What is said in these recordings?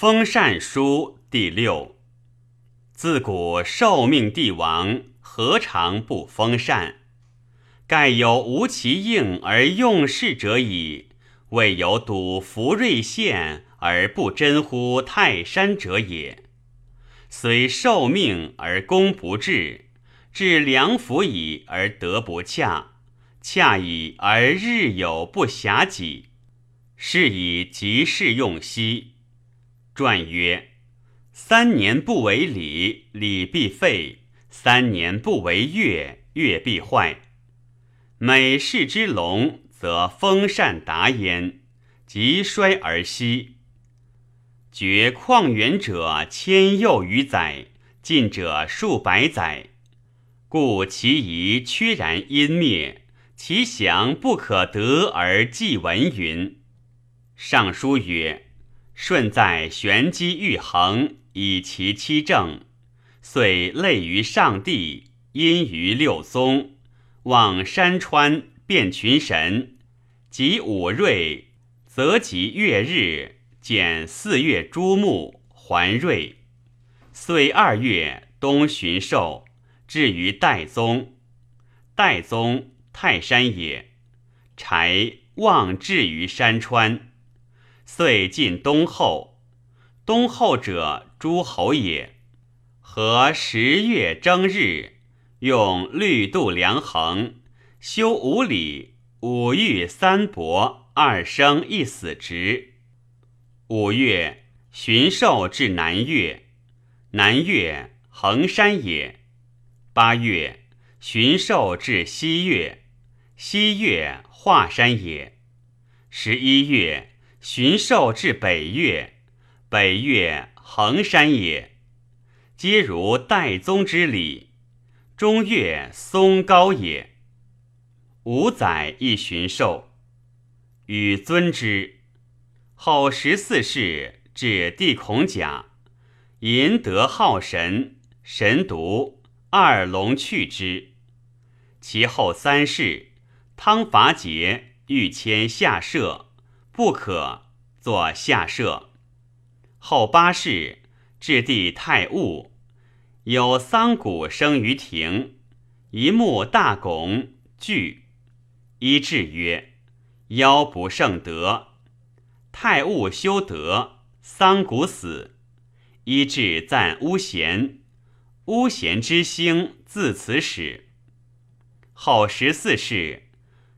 封禅书第六。自古受命帝王，何尝不封禅？盖有无其应而用事者矣。未有睹福瑞县而不真乎泰山者也。虽受命而功不至，至良辅矣而德不洽，洽矣而日有不暇己，是以即事用兮。传曰：三年不为礼，礼必废；三年不为乐，乐必坏。每世之隆，则风善达焉，及衰而息。绝旷远者千又余载，近者数百载，故其仪屈然因灭，其祥不可得而继闻云。尚书曰。舜在玄机玉衡，以其七政，遂类于上帝，因于六宗，望山川，辨群神，及五瑞，则及月日，减四月诸木，还瑞。岁二月，冬旬寿，至于代宗。代宗，泰山也。柴望至于山川。遂进东后，东后者诸侯也。和十月正日，用律度量衡，修五礼，五欲三伯，二生一死职。五月，巡狩至南岳，南岳衡山也。八月，巡狩至西岳，西岳华山也。十一月。巡狩至北岳，北岳衡山也，皆如代宗之礼。中岳嵩高也。五载一巡狩，与尊之。后十四世至帝孔甲，淫德好神，神独，二龙去之。其后三世，汤伐桀，欲迁下舍。不可作下设。后八世，置地太戊，有桑谷生于庭，一木大拱，巨。一志曰：妖不胜德。太戊修德，桑谷死。一志赞巫贤，巫贤之兴自此始。后十四世，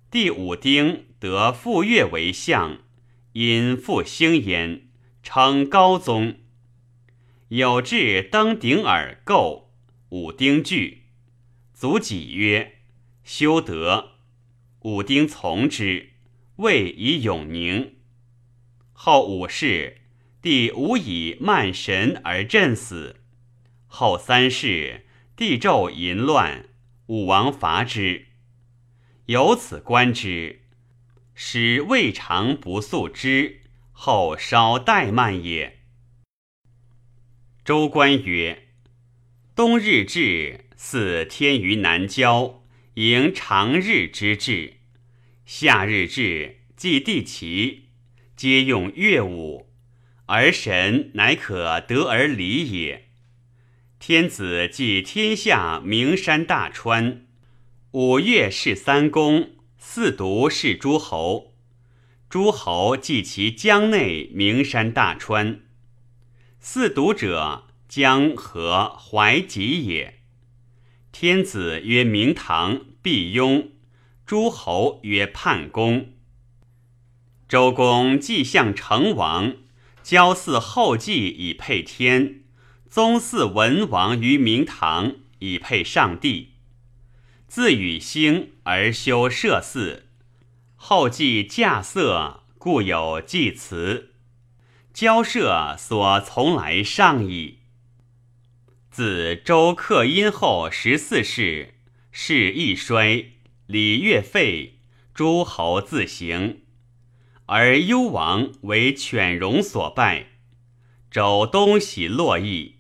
第五丁得傅说为相。因复兴焉，称高宗。有志登顶而构，武丁惧，祖己曰：“修德。”武丁从之，位以永宁。后五世，帝无以慢神而震死。后三世，帝纣淫乱，武王伐之。由此观之。使未尝不速之，后稍怠慢也。周官曰：“冬日至，似天于南郊，迎长日之至；夏日至，祭地齐，皆用乐舞，而神乃可得而离也。天子祭天下名山大川，五岳是三公。”四渎是诸侯，诸侯即其江内名山大川。四渎者，江河淮济也。天子曰明堂，毕雍；诸侯曰叛公。周公既相成王，交祀后稷以配天，宗祀文王于明堂以配上帝。自与兴而修社寺，后继稼色，故有祭祠。交涉所从来上矣。自周克殷后十四世，世易衰，礼乐废，诸侯自行，而幽王为犬戎所败。周东徙洛邑，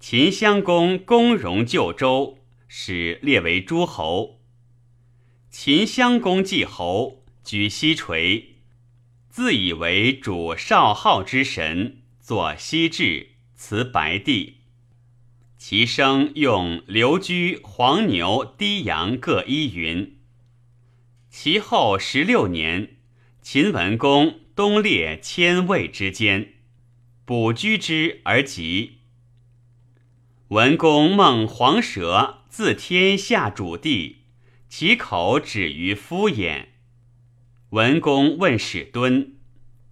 秦襄公攻戎救周。使列为诸侯。秦襄公继侯，举西垂，自以为主少昊之神，作西至，辞白帝。其生用刘居、黄牛、低阳各一云。其后十六年，秦文公东列千位之间，卜居之而吉。文公梦黄蛇，自天下主地，其口止于夫也。文公问使敦，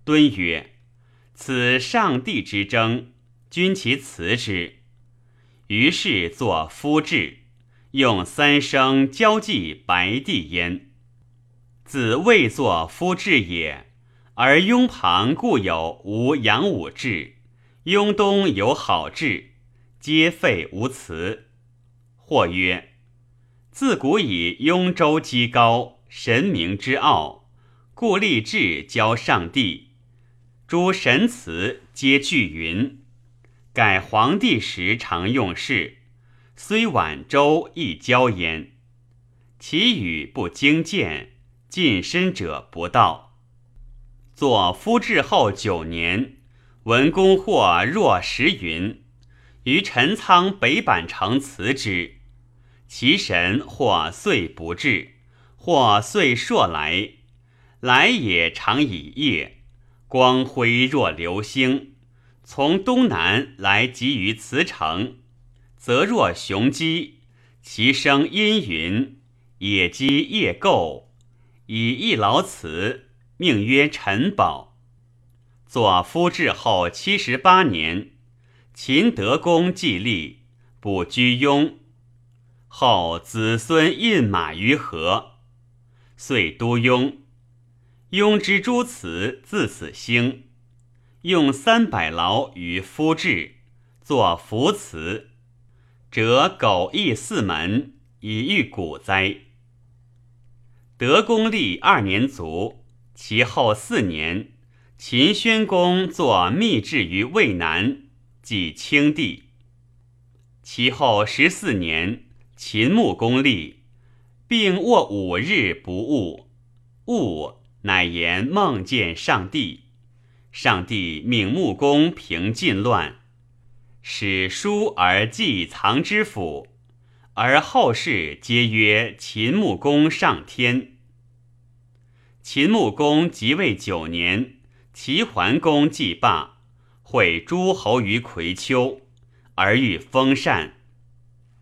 敦曰：“此上帝之争，君其辞之。”于是作夫志，用三声交际白帝焉。子未作夫志也，而雍旁固有无阳武志，雍东有好志。皆废无辞。或曰：自古以雍州积高，神明之傲，故立志交上帝。诸神祠皆具云。改皇帝时常用事，虽晚周亦交焉。其语不经见，近身者不道。作夫至后九年，文公或若时云。于陈仓北板城辞之，其神或遂不至，或遂朔来，来也常以夜，光辉若流星，从东南来集于辞城，则若雄鸡，其声阴云，野鸡夜构，以一劳辞，命曰陈宝。左夫至后七十八年。秦德公继立，不居庸，后子孙印马于河，遂都雍。雍之诸祠自此兴，用三百劳于夫志，作福祠，折狗邑四门，以御古哉。德公立二年卒，其后四年，秦宣公作密制于渭南。即清帝。其后十四年，秦穆公立，并卧五日不悟，悟乃言梦见上帝。上帝命穆公平晋乱，使书而祭藏之府，而后世皆曰秦穆公上天。秦穆公即位九年，齐桓公继罢。会诸侯于葵丘，而欲封禅。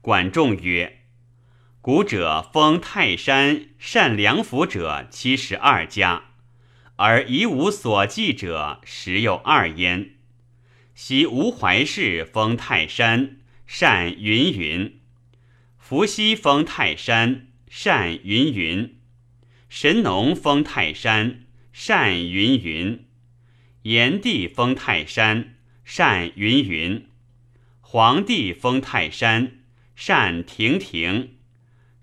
管仲曰：“古者封泰山善良府者七十二家，而一无所记者十有二焉。昔吴怀氏封泰山善云云，伏羲封泰山善云云，神农封泰山善云云。”炎帝封泰山，善云云；黄帝封泰山，善亭亭；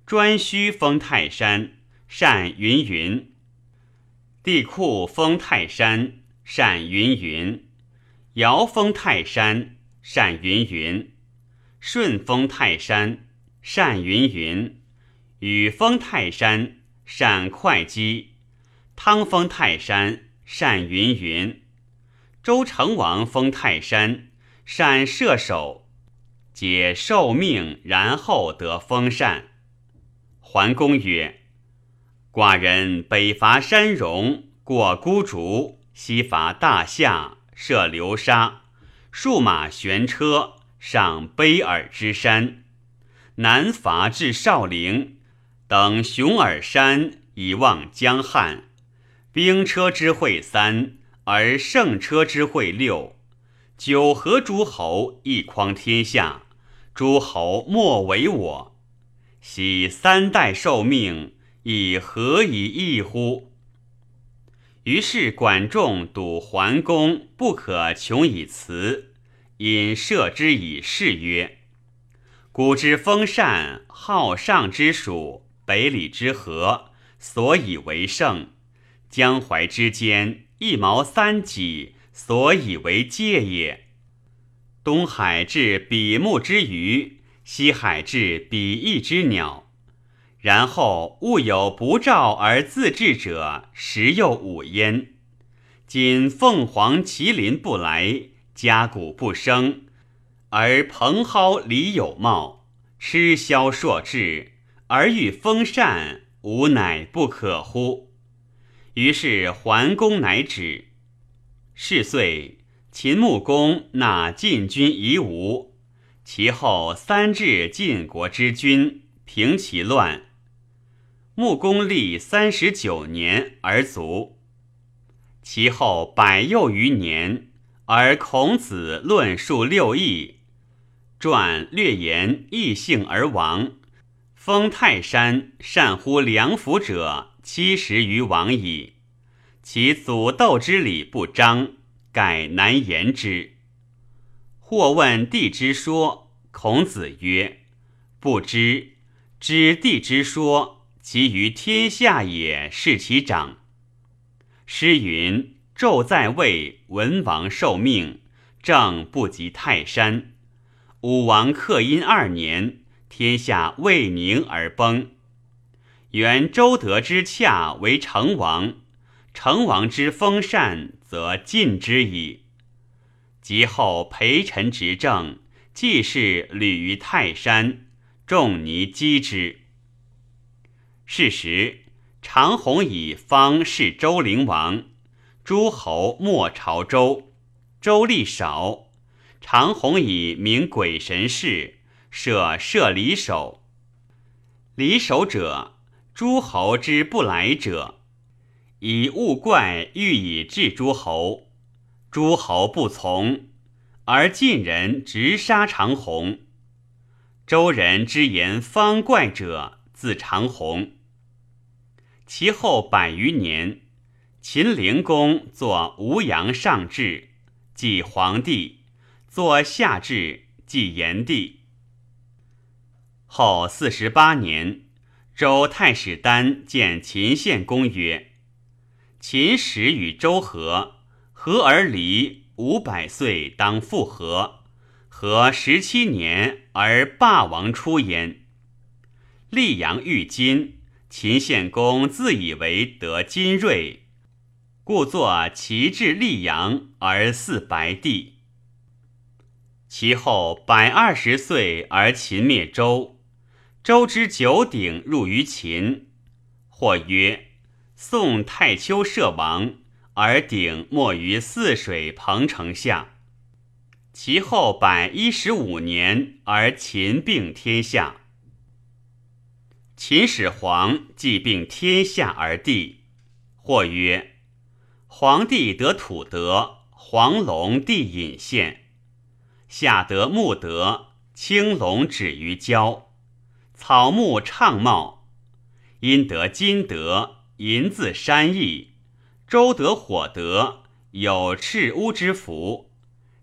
颛顼封泰山，善云云；帝喾封泰山，善云云；尧封泰山，善云云；舜封泰山，善云云；禹封泰山，善会稽；汤封泰山，善云云。周成王封泰山，善射手，解受命，然后得封禅。桓公曰：“寡人北伐山戎，过孤竹，西伐大夏，涉流沙，数马悬车，上卑尔之山，南伐至少陵，登熊耳山以望江汉，兵车之会三。”而圣车之会六，九合诸侯一匡天下，诸侯莫为我。昔三代受命，以何以异乎？于是管仲笃桓公不可穷以辞，因射之以事曰：古之封禅，好上之属，北里之和，所以为盛；江淮之间。一毛三戟，所以为界也。东海至比目之鱼，西海至比翼之鸟。然后物有不召而自治者，十有五焉。今凤凰麒麟不来，家谷不生，而蓬蒿里有茂，吃消硕质，而欲封禅，吾乃不可乎？于是桓公乃止。是岁，秦穆公纳晋军夷吾，其后三至晋国之君，平其乱。穆公历三十九年而卒。其后百又余年，而孔子论述六艺，传略言异姓而亡。封泰山善乎良辅者七十余王矣。其祖斗之礼不彰，盖难言之。或问帝之说，孔子曰：“不知。知帝之说。”其于天下也，是其长。诗云：“纣在位，文王受命，政不及泰山。武王克殷二年，天下未宁而崩。原周德之洽为成王，成王之封禅，则尽之矣。及后陪臣执政，既是履于泰山，仲尼击之。”是时，长虹以方是周灵王，诸侯莫朝周，周力少。长虹以名鬼神事，设设离首。离首者，诸侯之不来者，以物怪欲以治诸侯，诸侯不从，而晋人直杀长虹。周人之言方怪者，自长虹。其后百余年，秦灵公作吴阳上至，即皇帝；作下至，即炎帝。后四十八年，周太史丹见秦献公曰：“秦始与周和，和而离，五百岁当复和。和十七年而霸王出焉。溧阳遇金。”秦献公自以为得金锐，故作齐至溧阳而祀白帝。其后百二十岁而秦灭周，周之九鼎入于秦。或曰：宋太丘摄王，而鼎没于泗水彭城下。其后百一十五年而秦并天下。秦始皇既并天下而帝，或曰：皇帝得土德，黄龙地隐现；下得木德，青龙止于郊，草木畅茂。阴得金德，银自山邑；周得火德，有赤乌之福。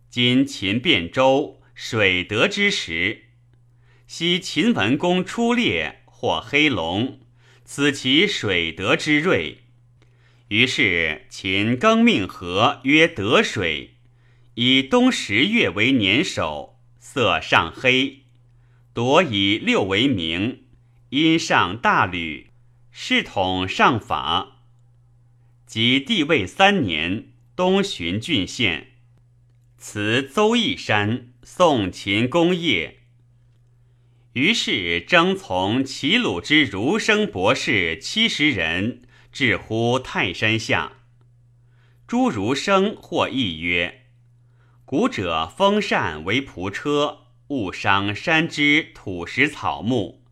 今秦变周，水德之时，昔秦文公出猎。或黑龙，此其水德之瑞。于是秦更命河曰得水，以冬十月为年首，色上黑，夺以六为名，因上大吕，世统上法。及帝位三年，东巡郡县，辞邹义山，送秦功业。于是征从齐鲁之儒生博士七十人，至乎泰山下。诸儒生或议曰：“古者封禅为仆车，勿伤山之土石草木，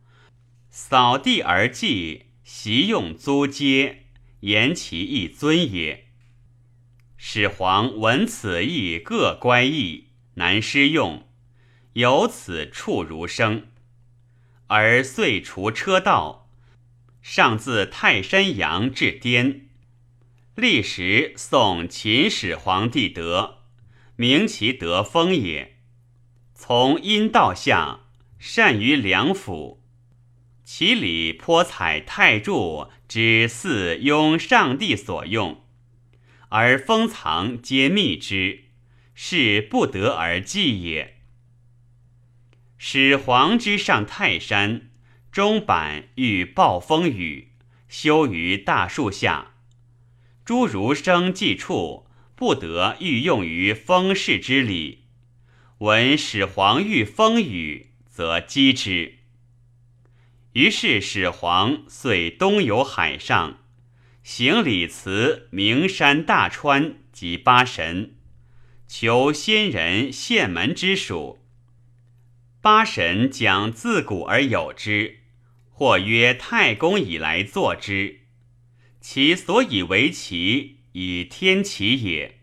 扫地而祭，习用租阶，言其一尊也。”始皇闻此意，各乖异，难施用，由此处如生。而遂除车道，上自泰山阳至滇，历时宋秦始皇帝德，名其德风也。从阴道下，善于良辅，其礼颇采太柱之祀拥上帝所用，而封藏皆密之，是不得而祭也。始皇之上泰山，钟板遇暴风雨，休于大树下。诸儒生既处，不得欲用于封事之礼。闻始皇遇风雨，则击之。于是始皇遂东游海上，行礼辞名山大川及八神，求先人献门之属。八神讲自古而有之，或曰太公以来作之。其所以为奇，以天齐也。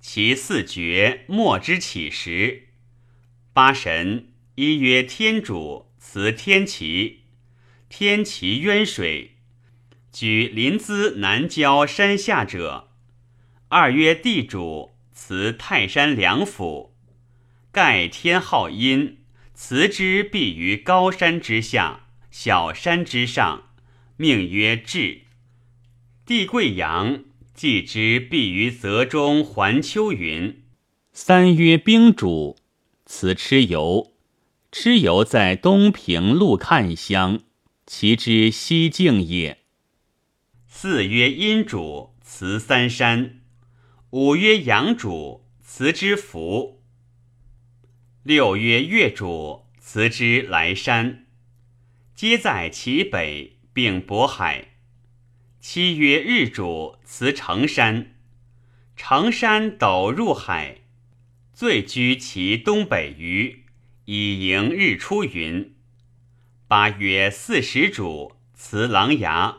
其四绝莫之起时。八神一曰天主，辞天齐。天齐渊水，举临淄南郊山下者；二曰地主，辞泰山梁府。盖天号阴，辞之必于高山之下，小山之上，命曰至。地贵阳，祭之必于泽中环丘云。三曰兵主，辞蚩尤。蚩尤在东平陆看乡。其之西境也。四曰阴主，辞三山；五曰阳主，辞之福；六曰月主，辞之来山。皆在其北，并渤海。七曰日主，辞成山。成山陡入海，醉居其东北隅，以迎日出云。八曰四时主，辞琅琊。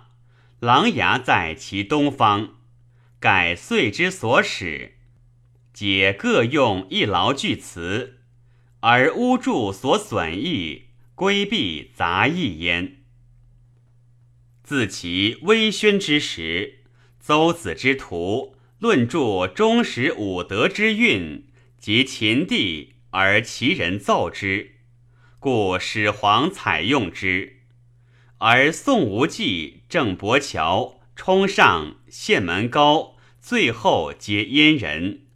琅琊在其东方，改岁之所使，解各用一劳具辞，而屋柱所损益，规避杂役焉。自其微宣之时，邹子之徒论著中史五德之运，及秦帝，而其人奏之。故始皇采用之，而宋无忌、郑伯桥、冲上、县门高，最后皆阉人，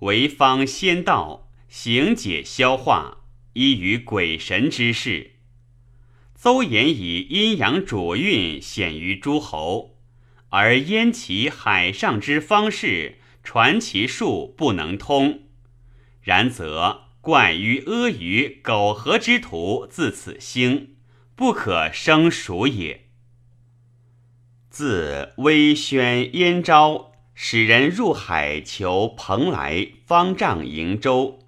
为方仙道，行解消化，依于鬼神之事。邹衍以阴阳主运显于诸侯，而燕其海上之方士，传其术不能通，然则。怪于阿谀苟合之徒自此兴，不可生数也。自微宣燕昭使人入海求蓬莱方丈瀛洲，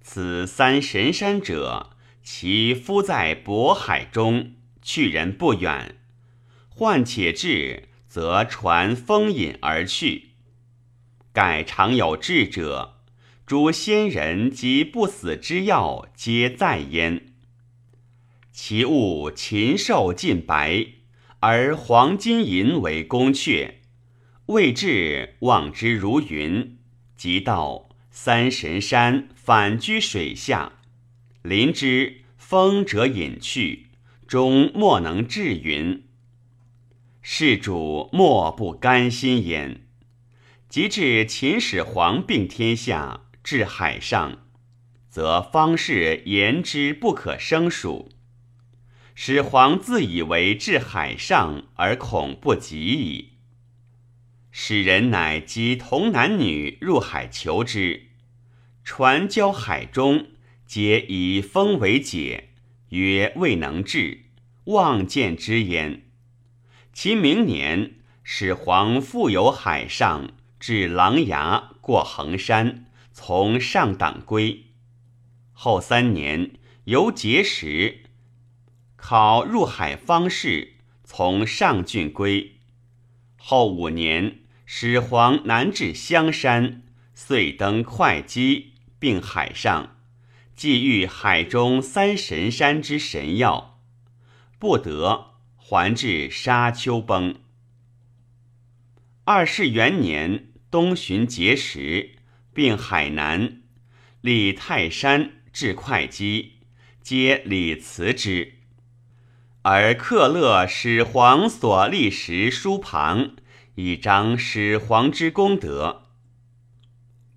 此三神山者，其夫在渤海中，去人不远。患且至，则船风引而去。盖常有智者。诸仙人及不死之药，皆在焉。其物禽兽尽白，而黄金银为宫阙。未至，望之如云。即到三神山，反居水下。临之，风者隐去，终莫能至云。事主莫不甘心焉。及至秦始皇并天下。至海上，则方士言之不可胜数。始皇自以为至海上而恐不及矣。使人乃及童男女入海求之，船交海中，皆以风为解，曰未能至，望见之焉。其明年，始皇复游海上，至琅琊，过衡山。从上党归，后三年由节时考入海方士，从上郡归。后五年，始皇南至香山，遂登会稽，并海上，既遇海中三神山之神药，不得，还至沙丘崩。二世元年，东巡节时。并海南，立泰山至会稽，皆礼辞之。而克勒始皇所立石书旁，以彰始皇之功德。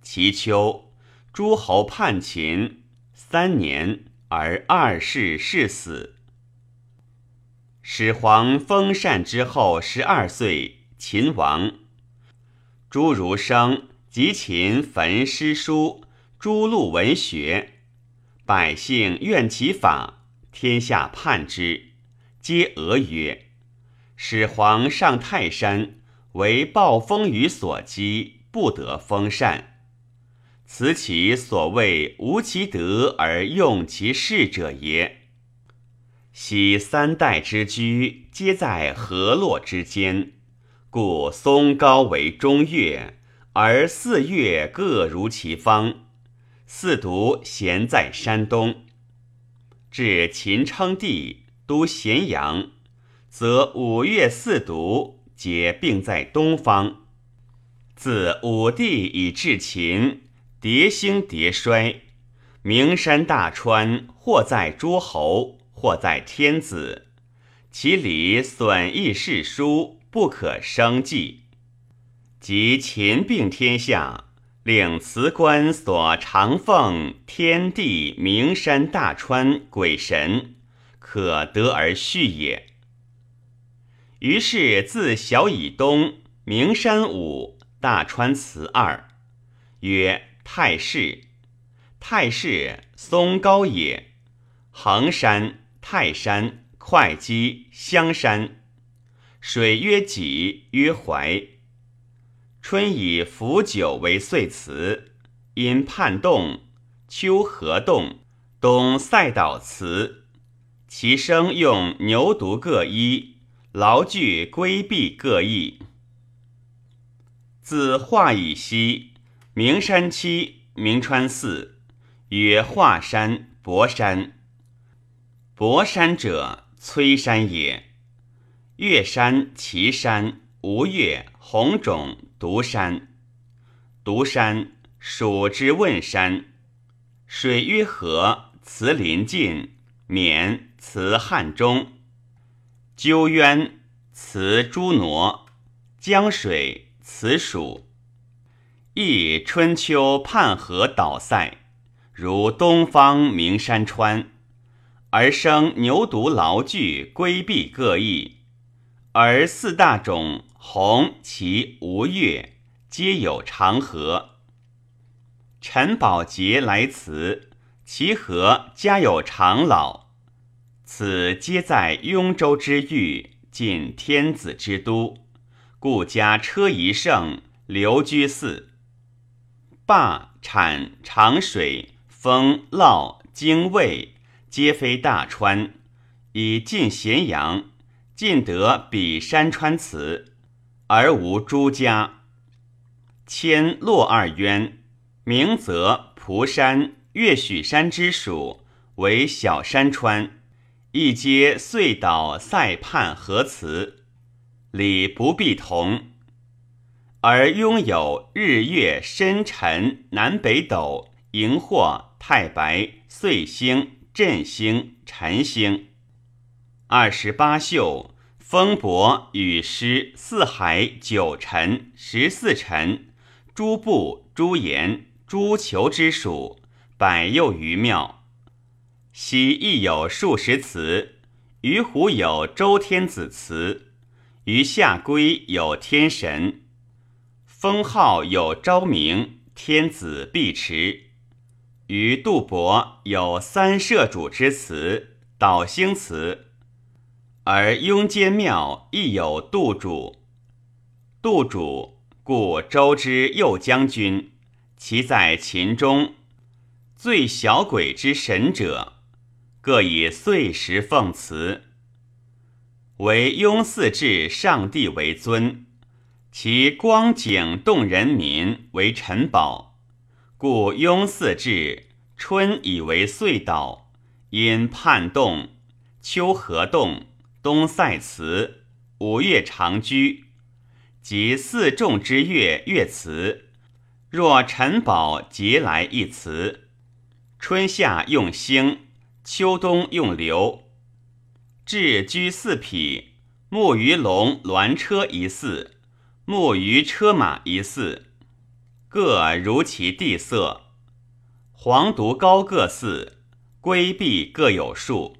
其秋，诸侯叛秦，三年而二世世死。始皇封禅之后十二岁，秦亡。朱儒生。集秦焚诗书，诛戮文学，百姓怨其法，天下叛之，皆俄曰：“始皇上泰山，为暴风雨所击，不得封禅。此其所谓无其德而用其事者也。昔三代之居，皆在河洛之间。”故嵩高为中岳，而四岳各如其方。四渎咸在山东。至秦称帝，都咸阳，则五岳四渎皆并在东方。自武帝以至秦，迭兴迭衰。名山大川，或在诸侯，或在天子。其礼损益世书。不可生计，及秦并天下，令辞官所长奉天地名山大川鬼神，可得而续也。于是自小以东，名山五，大川祠二，曰太室。太室松高也。衡山、泰山、会稽、香山。水曰己，曰淮。春以伏九为岁辞，因叛动；秋河动，冬塞岛辞。其声用牛犊各一，劳具规避各异。自华以西，名山七，名川四，曰华山、博山。博山者，崔山也。岳山、岐山、吴越、红冢、独山，独山属之汶山。水曰河，辞临晋，绵辞汉中，鸠渊辞诸挪，江水辞蜀。亦春秋泮河岛塞，如东方名山川，而生牛犊牢具，规避各异。而四大种红、旗、吴越，皆有长河。陈宝杰来辞，其河家有长老。此皆在雍州之域，近天子之都，故家车仪盛，留居寺。灞、产、长水、封、涝、泾、渭，皆非大川，以近咸阳。尽得比山川祠，而无诸家。迁洛二渊，明则蒲山、岳许山之属，为小山川，一皆遂岛塞畔河祠，礼不必同。而拥有日月深辰南北斗、荧惑、太白、岁星、震星、辰星。二十八宿，风伯、雨师、四海、九辰、十四辰，诸部、诸言、诸求之属，百又余庙。昔亦有数十祠，于湖有周天子祠，于下归有天神，封号有昭明天子必持。于杜伯有三社主之祠，导星祠。而雍间庙亦有杜主，杜主故周之右将军，其在秦中，最小鬼之神者，各以岁时奉祠。为雍祀至上帝为尊，其光景动人民为臣宝，故雍祀至春以为岁岛，因叛动，秋河动。东塞词，五岳长居，及四众之月月祠。若陈宝节来一词，春夏用星，秋冬用流。置居四匹，木鱼龙銮车一寺，木鱼车马一寺，各如其地色。黄独高各寺，龟壁各有数，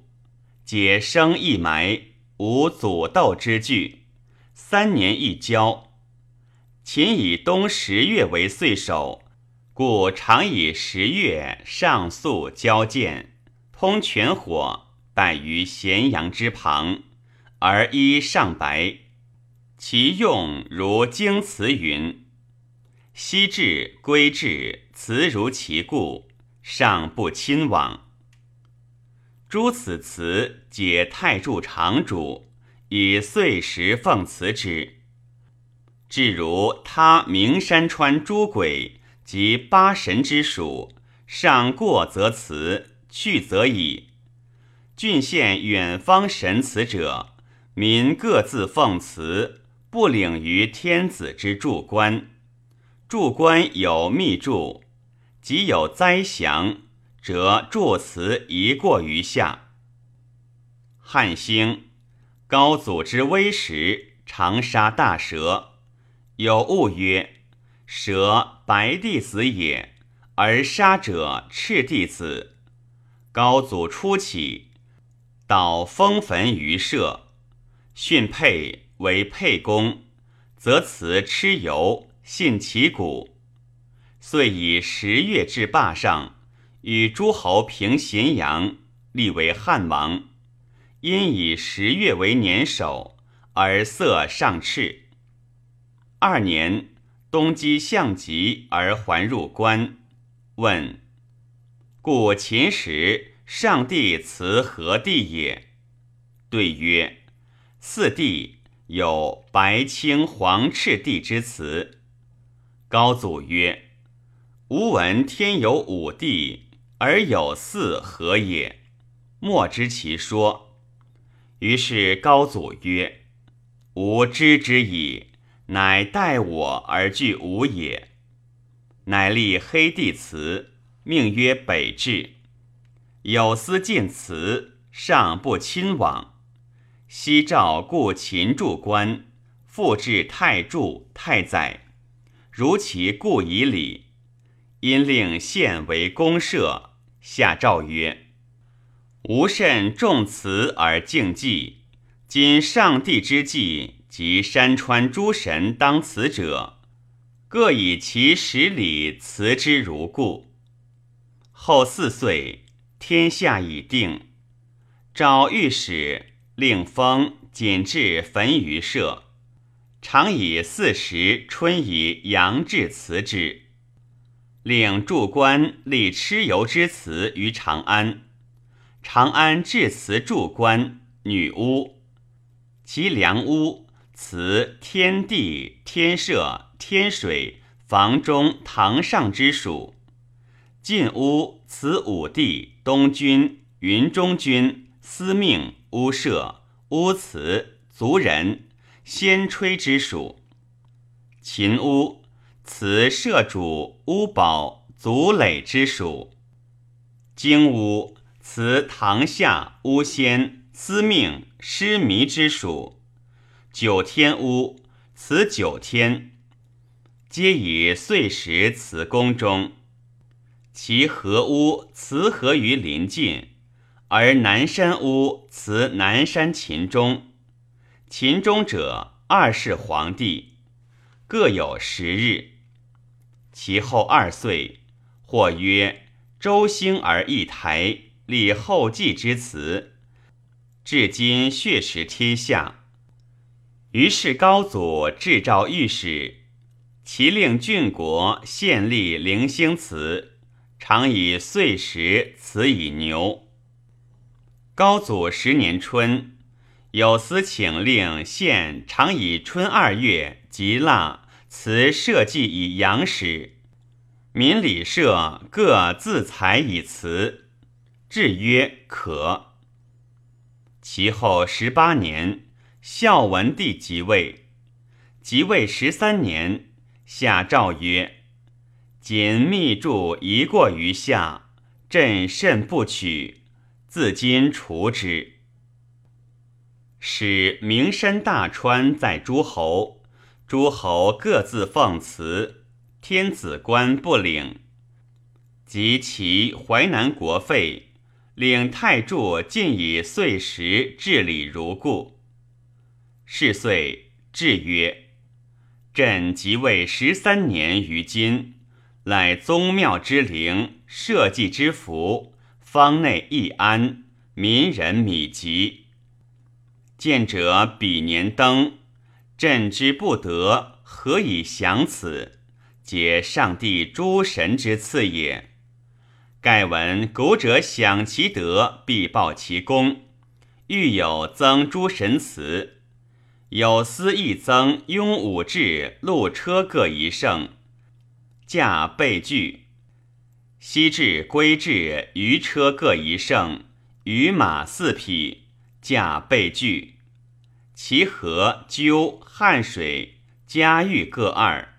皆生一埋。无阻斗之惧，三年一交。秦以冬十月为岁首，故常以十月上溯交见，通泉火，摆于咸阳之旁，而衣上白。其用如经词云：“昔至归至，辞如其故，上不亲往。”诸此词解太柱常主，以岁时奉辞之。至如他名山川诸鬼及八神之属，上过则辞，去则已。郡县远方神祠者，民各自奉祠，不领于天子之柱官。柱官有密柱，即有灾祥，则祝辞一过于下。汉兴，高祖之威时，常杀大蛇。有物曰：“蛇白帝子也，而杀者赤帝子。”高祖初起，导封坟于社，训沛为沛公，则辞蚩尤，信其鼓，遂以十月至霸上，与诸侯平咸阳，立为汉王。因以十月为年首，而色上赤。二年，东击项籍而还入关。问：故秦时上帝辞何地也？对曰：四帝有白、青、黄、赤帝之词。高祖曰：吾闻天有五帝，而有四何也？莫知其说。于是高祖曰：吾知之矣。乃待我而惧吾也。乃立黑帝祠，命曰北至。有司进祠，上不亲往。西诏故秦柱官，复至太柱、太宰，如其故以礼。因令县为公社，下诏曰：吾甚重祠而敬祭，今上帝之祭。及山川诸神当辞者，各以其十里辞之如故。后四岁，天下已定，诏御史令封谨至焚于社，常以四时春以阳至辞之。令驻官立蚩尤之祠于长安，长安至祠驻官女巫，其良巫。辞天地、天社、天水、房中、堂上之属；晋屋辞武帝、东君、云中君、司命、屋社、屋辞、族人、先吹之属；秦屋辞社主、屋宝、族累之属；京屋辞堂下、巫仙、司命、师弥之属。九天屋辞九天，皆以岁时辞宫中。其河屋辞河于临近，而南山屋辞南山秦中。秦中者二世皇帝，各有十日。其后二岁，或曰周兴而一台，立后继之辞，至今血食天下。于是高祖制诏御史，其令郡国县立零星祠，常以岁时祠以牛。高祖十年春，有司请令县常以春二月及腊祠社稷以阳始，民礼社各自裁以祠，制曰可。其后十八年。孝文帝即位，即位十三年，下诏曰：“仅密著一过于下，朕甚不取，自今除之。”使名山大川在诸侯，诸侯各自奉祠，天子官不领。及其淮南国废，领太柱尽以岁时治理如故。是岁，至曰：“朕即位十三年于今，乃宗庙之灵，社稷之福，方内易安，民人米瘠。见者比年登，朕之不得，何以享此？皆上帝诸神之赐也。盖闻古者享其德，必报其功。欲有增诸神祠。有司一增，雍武志路车各一乘，驾备具；西至归至余车各一乘，余马四匹，驾备具。其河鸠汉水嘉峪各二，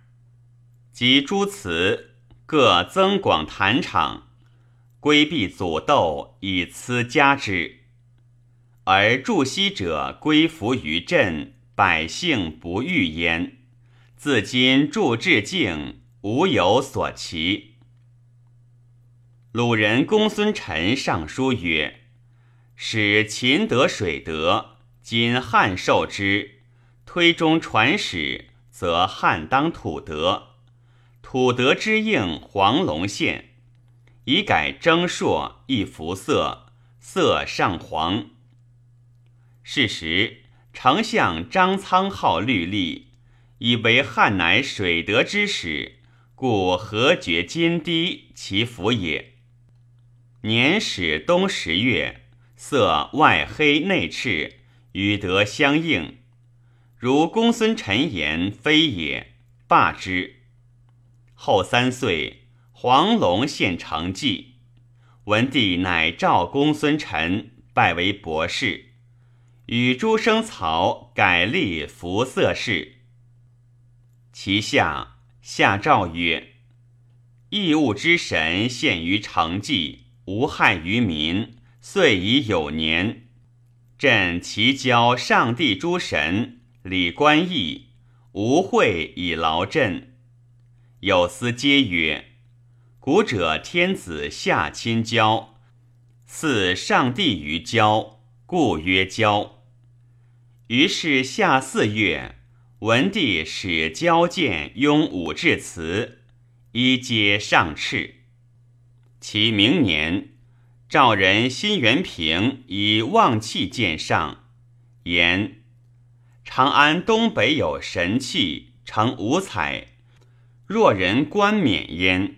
及诸祠各增广坛场，规避阻斗，以此加之。而助西者归服于朕。百姓不欲焉，自今助至境，无有所奇。鲁人公孙臣上书曰：“使秦得水德，今汉受之，推中传始，则汉当土德。土德之应黄龙县，以改征朔，亦服色，色上黄。是时。”丞相张苍号律历，以为汉乃水德之始，故何绝金堤其福也。年始冬十月，色外黑内赤，与德相应。如公孙臣言非也，罢之。后三岁，黄龙献成绩，文帝乃召公孙臣，拜为博士。与诸生曹改立服色事。其下下诏曰：“义物之神献于成纪，无害于民，遂已有年。朕其交上帝诸神，礼官义，无会以劳朕。有司皆曰：古者天子下亲交，赐上帝于交，故曰交。”于是夏四月，文帝使交见雍武至祠，一皆上敕。其明年，赵人辛元平以望气见上，言长安东北有神器，成五彩，若人冠冕焉。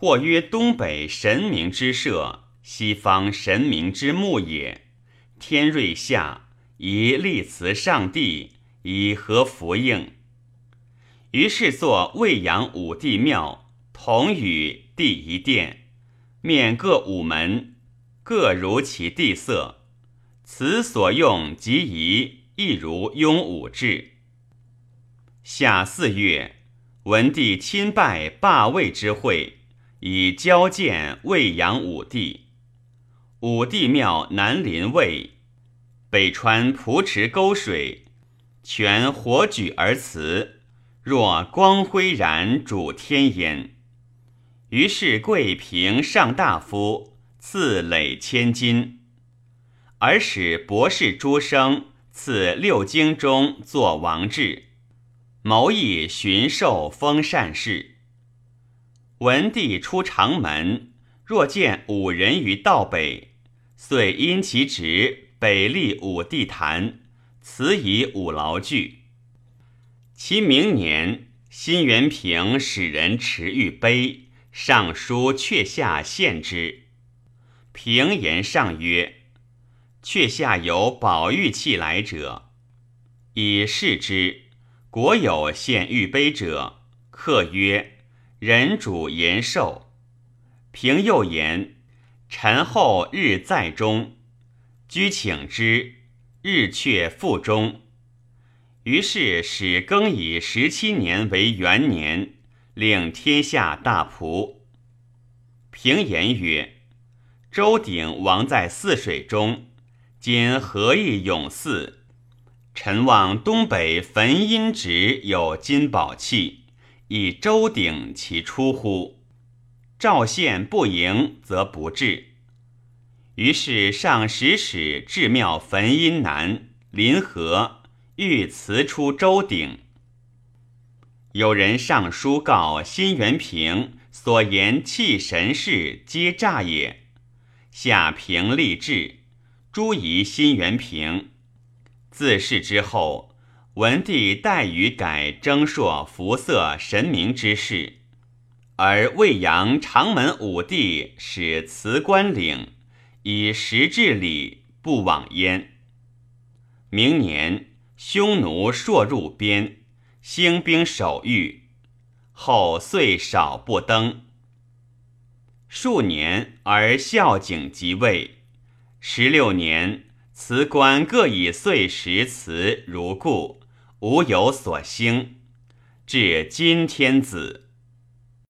或曰东北神明之社，西方神明之墓也。天瑞下。以立祠上帝，以合福应。于是作未阳五帝庙，同与第一殿，面各五门，各如其地色。此所用及仪，亦如雍武制。夏四月，文帝亲拜罢魏之会，以交见未阳五帝。五帝庙南临渭。北川蒲池沟水，泉火举而辞，若光辉然主天焉。于是贵平上大夫，赐累千金，而使博士诸生赐六经中作王志，谋议巡狩封善事。文帝出长门，若见五人于道北，遂因其职。北立武帝坛，此以武劳具。其明年，辛元平使人持玉碑，上书阙下献之。平言上曰：“阙下有宝玉器来者，以示之。国有献玉碑者，客曰：‘人主延寿。’平又言：‘臣后日在中。’”居请之，日却复中。于是始更以十七年为元年，令天下大仆。平言曰：“周鼎王在泗水中，今何以永嗣？臣望东北焚阴直有金宝器，以周鼎其出乎？赵县不迎，则不至。”于是上使使至庙焚阴南临河，欲辞出周鼎。有人上书告辛元平所言弃神事皆诈也。下平立志，诛夷辛元平。自是之后，文帝代予改征朔服色神明之事，而魏阳长门武帝使辞官领，以实治礼，不往焉。明年，匈奴朔入边，兴兵守御，后岁少不登。数年而孝景即位，十六年，辞官各以岁时辞如故，无有所兴。至今天子。